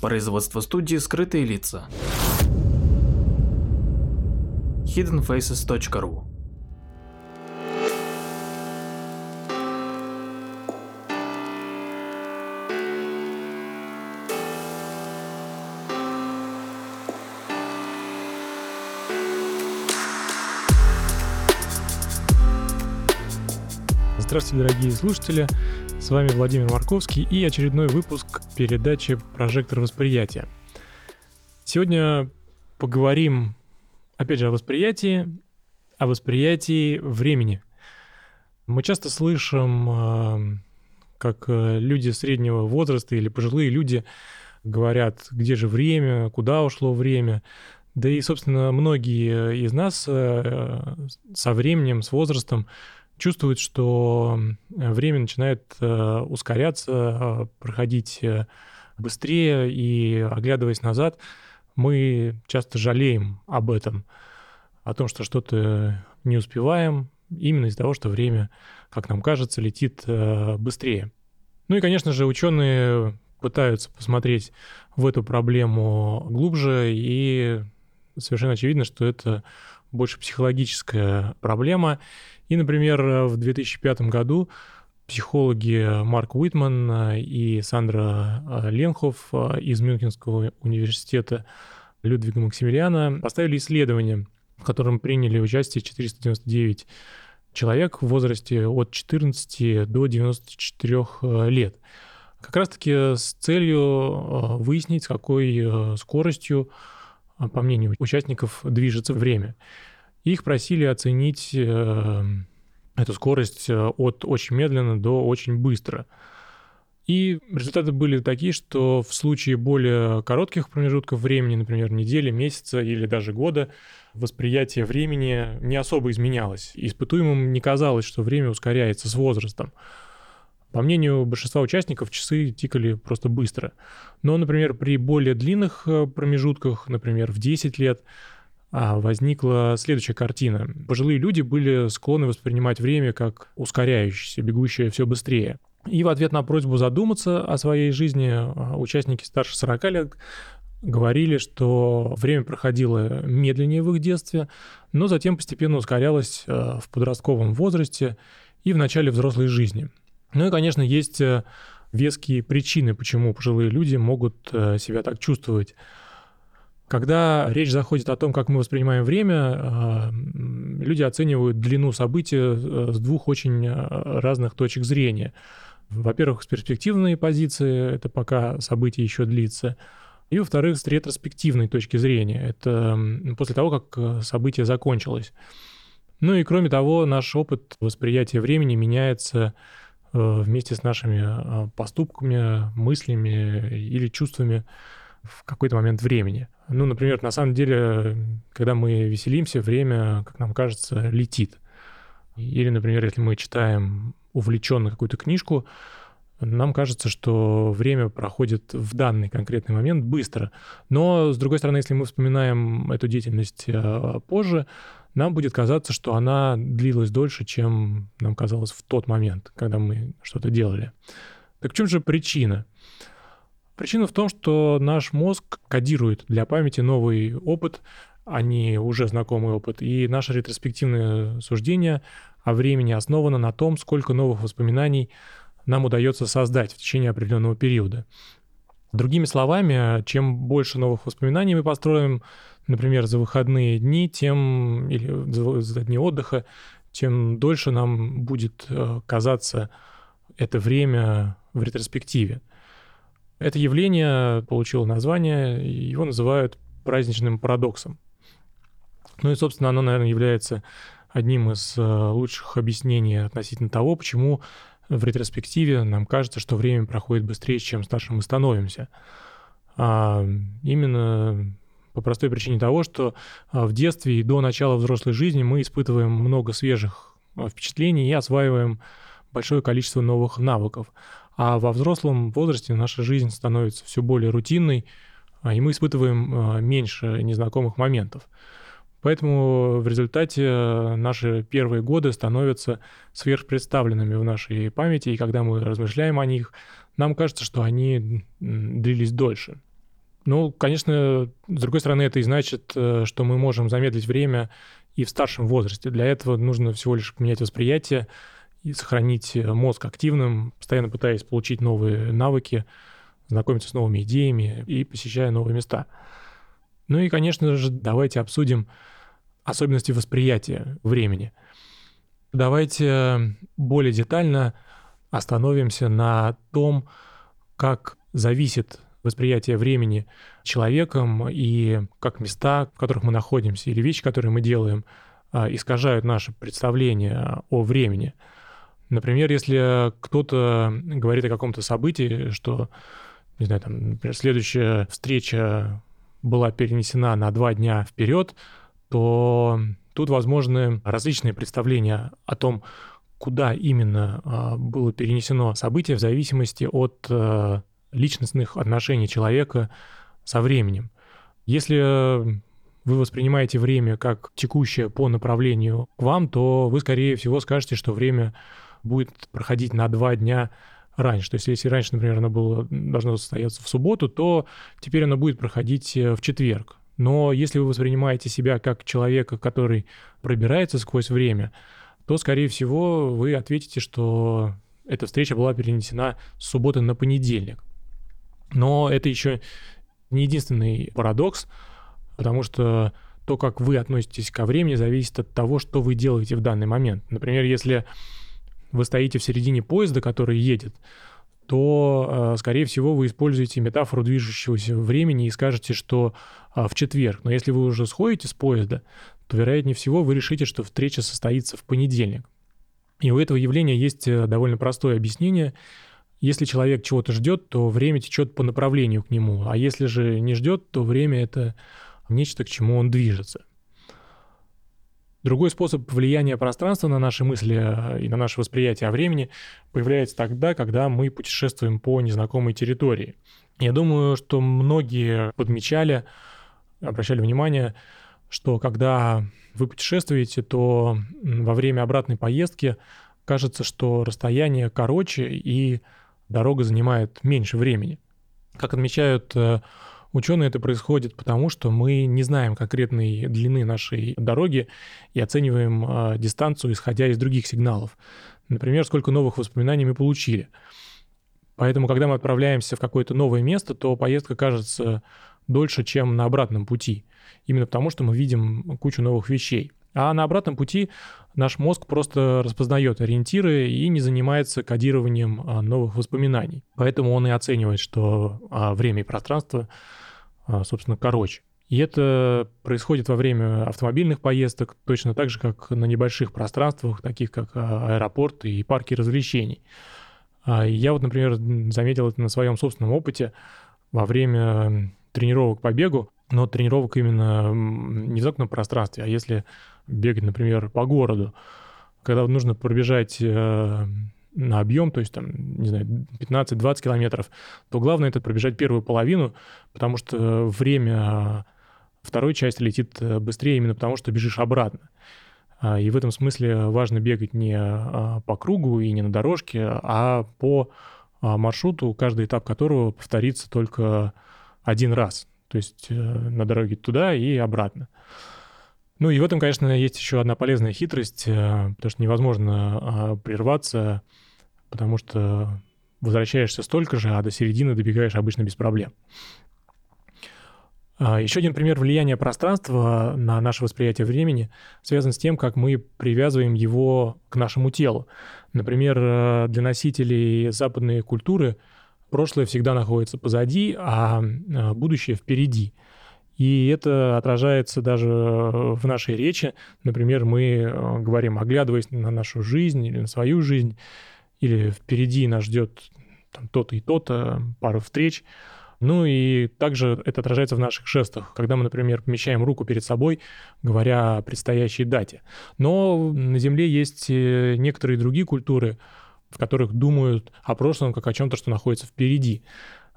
Производство студии «Скрытые лица». hiddenfaces.ru Здравствуйте, дорогие слушатели. С вами Владимир Марковский и очередной выпуск передачи «Прожектор восприятия». Сегодня поговорим, опять же, о восприятии, о восприятии времени. Мы часто слышим, э, как э, люди среднего возраста или пожилые люди говорят, где же время, куда ушло время. Да и, собственно, многие из нас э, со временем, с возрастом чувствует, что время начинает э, ускоряться, э, проходить э, быстрее, и оглядываясь назад, мы часто жалеем об этом, о том, что что-то не успеваем, именно из-за того, что время, как нам кажется, летит быстрее. Ну и, конечно же, ученые пытаются посмотреть в эту проблему глубже, и совершенно очевидно, что это больше психологическая проблема, и, например, в 2005 году психологи Марк Уитман и Сандра э, Ленхов э, из Мюнхенского университета Людвига Максимилиана поставили исследование, в котором приняли участие 499 человек в возрасте от 14 до 94 э, лет. Как раз-таки с целью выяснить, с какой скоростью, по мнению участников, движется время. Их просили оценить э, эту скорость э, от очень медленно до очень быстро. И результаты были такие, что в случае более коротких промежутков времени, например, недели, месяца или даже года, восприятие времени не особо изменялось. Испытуемым не казалось, что время ускоряется с возрастом. По мнению большинства участников, часы тикали просто быстро. Но, например, при более длинных э, промежутках, например, в 10 лет, а возникла следующая картина. Пожилые люди были склонны воспринимать время как ускоряющееся, бегущее все быстрее. И в ответ на просьбу задуматься о своей жизни а, участники старше 40 лет говорили, что время проходило медленнее в их детстве, но затем постепенно ускорялось а, в подростковом возрасте и в начале взрослой жизни. Ну и, конечно, есть э, веские причины, почему пожилые люди могут э, себя так чувствовать. Когда речь заходит о том, как мы воспринимаем время, а, люди оценивают длину события э, с двух очень э, разных точек зрения. Во-первых, с перспективной позиции, это пока событие еще длится, и, во-вторых, с ретроспективной точки зрения, это после того, как э, событие закончилось. Ну и кроме того, наш опыт восприятия времени меняется вместе с нашими поступками, мыслями или чувствами в какой-то момент времени. Ну, например, на самом деле, когда мы веселимся, время, как нам кажется, летит. Или, например, если мы читаем увлеченно какую-то книжку, нам кажется, что время проходит в данный конкретный момент быстро. Но, с другой стороны, если мы вспоминаем эту деятельность э, позже, нам будет казаться, что она длилась дольше, чем нам казалось в тот момент, когда мы что-то делали. Так в чем же причина? Причина в том, что наш мозг кодирует для памяти новый опыт, а не уже знакомый опыт. И наше ретроспективное суждение о времени основано на том, сколько новых воспоминаний нам удается создать в течение определенного периода. Другими словами, чем больше новых воспоминаний мы построим, например, за выходные дни, тем или за дни отдыха, тем дольше нам будет э, казаться это время в ретроспективе. Это явление получило название, его называют праздничным парадоксом. Ну и, собственно, оно, наверное, является одним из э, лучших объяснений относительно того, почему в ретроспективе нам кажется, что время проходит быстрее, чем старше мы становимся. А именно по простой причине того, что а, в детстве и до начала взрослой жизни мы испытываем много свежих а, впечатлений и осваиваем большое количество новых навыков. А во взрослом возрасте наша жизнь становится все более рутинной, а, и мы испытываем меньше незнакомых моментов. Поэтому в результате наши первые годы становятся сверхпредставленными в нашей памяти, и когда мы размышляем о них, нам кажется, что они длились дольше. Ну, конечно, с другой стороны, это и значит, э, что мы можем замедлить время и в старшем возрасте. Для этого нужно всего лишь поменять восприятие и сохранить э, мозг активным, постоянно пытаясь получить новые навыки, знакомиться с новыми идеями и посещая новые места. Ну и, конечно же, давайте обсудим особенности восприятия времени. Давайте более детально остановимся на том, как зависит восприятие времени человеком и как места, в которых мы находимся, или вещи, которые мы делаем, а, искажают наше представление о времени. Например, если кто-то говорит о каком-то событии, что, не знаю, там, например, следующая встреча была перенесена на два дня вперед, то тут возможны различные представления о том, куда именно а, было перенесено событие в зависимости от а, личностных отношений человека со временем. Если вы воспринимаете время как текущее по направлению к вам, то вы, скорее всего, скажете, что время будет проходить на два дня раньше. То есть если раньше, например, оно было, должно состояться в субботу, то теперь оно будет проходить э, в четверг. Но если вы воспринимаете себя как человека, который пробирается сквозь время, то, скорее всего, вы ответите, что эта встреча была перенесена с субботы на понедельник. Но это еще не единственный парадокс, потому что то, как вы относитесь ко времени, зависит от того, что вы делаете в данный момент. Например, если вы стоите в середине поезда, который едет, то, э, скорее всего, вы используете метафору движущегося времени и скажете, что а, в четверг. Но если вы уже сходите с поезда, то, вероятнее всего, вы решите, что встреча состоится в понедельник. И у этого явления есть э, довольно простое объяснение – если человек чего-то ждет, то время течет по направлению к нему, а если же не ждет, то время это нечто, к чему он движется. Другой способ влияния пространства на наши мысли э, и на наше восприятие о времени появляется тогда, когда мы путешествуем по незнакомой территории. Я думаю, что многие подмечали, обращали внимание, что когда вы путешествуете, то во время обратной поездки кажется, что расстояние короче и дорога занимает меньше времени. Как отмечают э, ученые, это происходит потому, что мы не знаем конкретной длины нашей дороги и оцениваем э, дистанцию, исходя из других сигналов. Например, сколько новых воспоминаний мы получили. Поэтому, когда мы отправляемся в какое-то новое место, то поездка кажется дольше, чем на обратном пути. Именно потому, что мы видим кучу новых вещей. А на обратном пути наш мозг просто распознает ориентиры и не занимается кодированием а, новых воспоминаний. Поэтому он и оценивает, что а, время и пространство, а, собственно, короче. И это происходит во время автомобильных поездок, точно так же, как на небольших пространствах, таких как аэропорты и парки развлечений. Я вот, например, заметил это на своем собственном опыте во время тренировок по бегу, но тренировок именно не в замкнутом пространстве, а если бегать, например, по городу, когда нужно пробежать э, на объем, то есть там, не знаю, 15-20 километров, то главное это пробежать первую половину, потому что время второй части летит э, быстрее именно потому, что бежишь обратно. А, и в этом смысле важно бегать не а, по кругу и не на дорожке, а по а, маршруту, каждый этап которого повторится только один раз. То есть э, на дороге туда и обратно. Ну и в этом, конечно, есть еще одна полезная хитрость, э, потому что невозможно а, прерваться, потому что возвращаешься столько же, а до середины добегаешь обычно без проблем. А, еще один пример влияния пространства на наше восприятие времени связан с тем, как мы привязываем его к нашему телу. Например, э, для носителей западной культуры прошлое всегда находится позади, а э, будущее впереди – и это отражается даже в нашей речи. Например, мы э, говорим, оглядываясь на нашу жизнь или на свою жизнь, или впереди нас ждет там, то-то и то-то, пару встреч. Ну и также это отражается в наших жестах, когда мы, например, помещаем руку перед собой, говоря о предстоящей дате. Но на Земле есть э, некоторые другие культуры, в которых думают о прошлом как о чем-то, что находится впереди.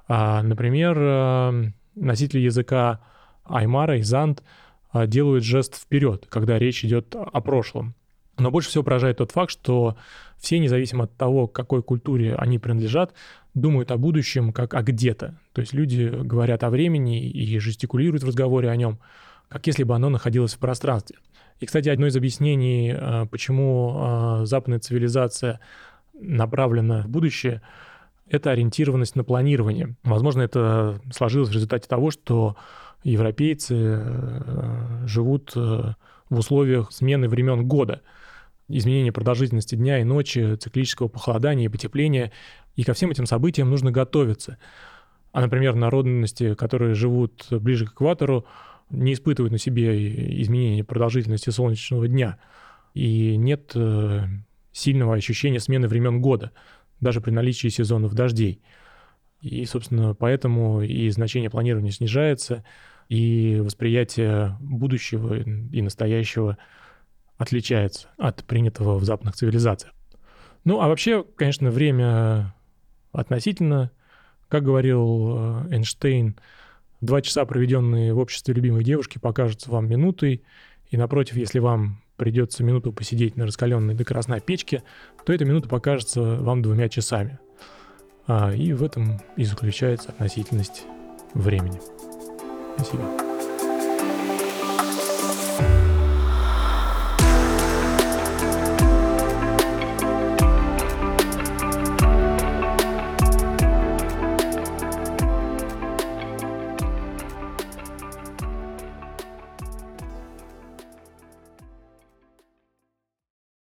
А, например, э, носители языка Аймара и Зант а, делают жест вперед, когда речь идет о прошлом. Но больше всего поражает тот факт, что все, независимо от того, к какой культуре они принадлежат, думают о будущем как о где-то. То есть люди говорят о времени и жестикулируют в разговоре о нем, как если бы оно находилось в пространстве. И, кстати, одно из объяснений, э, почему э, западная цивилизация направлена в будущее, это ориентированность на планирование. Возможно, это сложилось в результате того, что европейцы э, живут в условиях смены времен года, изменения продолжительности дня и ночи, циклического похолодания и потепления. И ко всем этим событиям нужно готовиться. А, например, народности, которые живут ближе к экватору, не испытывают на себе изменения продолжительности солнечного дня. И нет э, сильного ощущения смены времен года, даже при наличии сезонов дождей. И, собственно, поэтому и значение планирования снижается, и восприятие будущего и настоящего отличается от принятого в западных цивилизациях. Ну, а вообще, конечно, время относительно, как говорил э, Эйнштейн, два часа, проведенные в обществе любимой девушки, покажутся вам минутой, и напротив, если вам придется минуту посидеть на раскаленной до красной печке, то эта минута покажется вам двумя часами. А, и в этом и заключается относительность времени. Спасибо.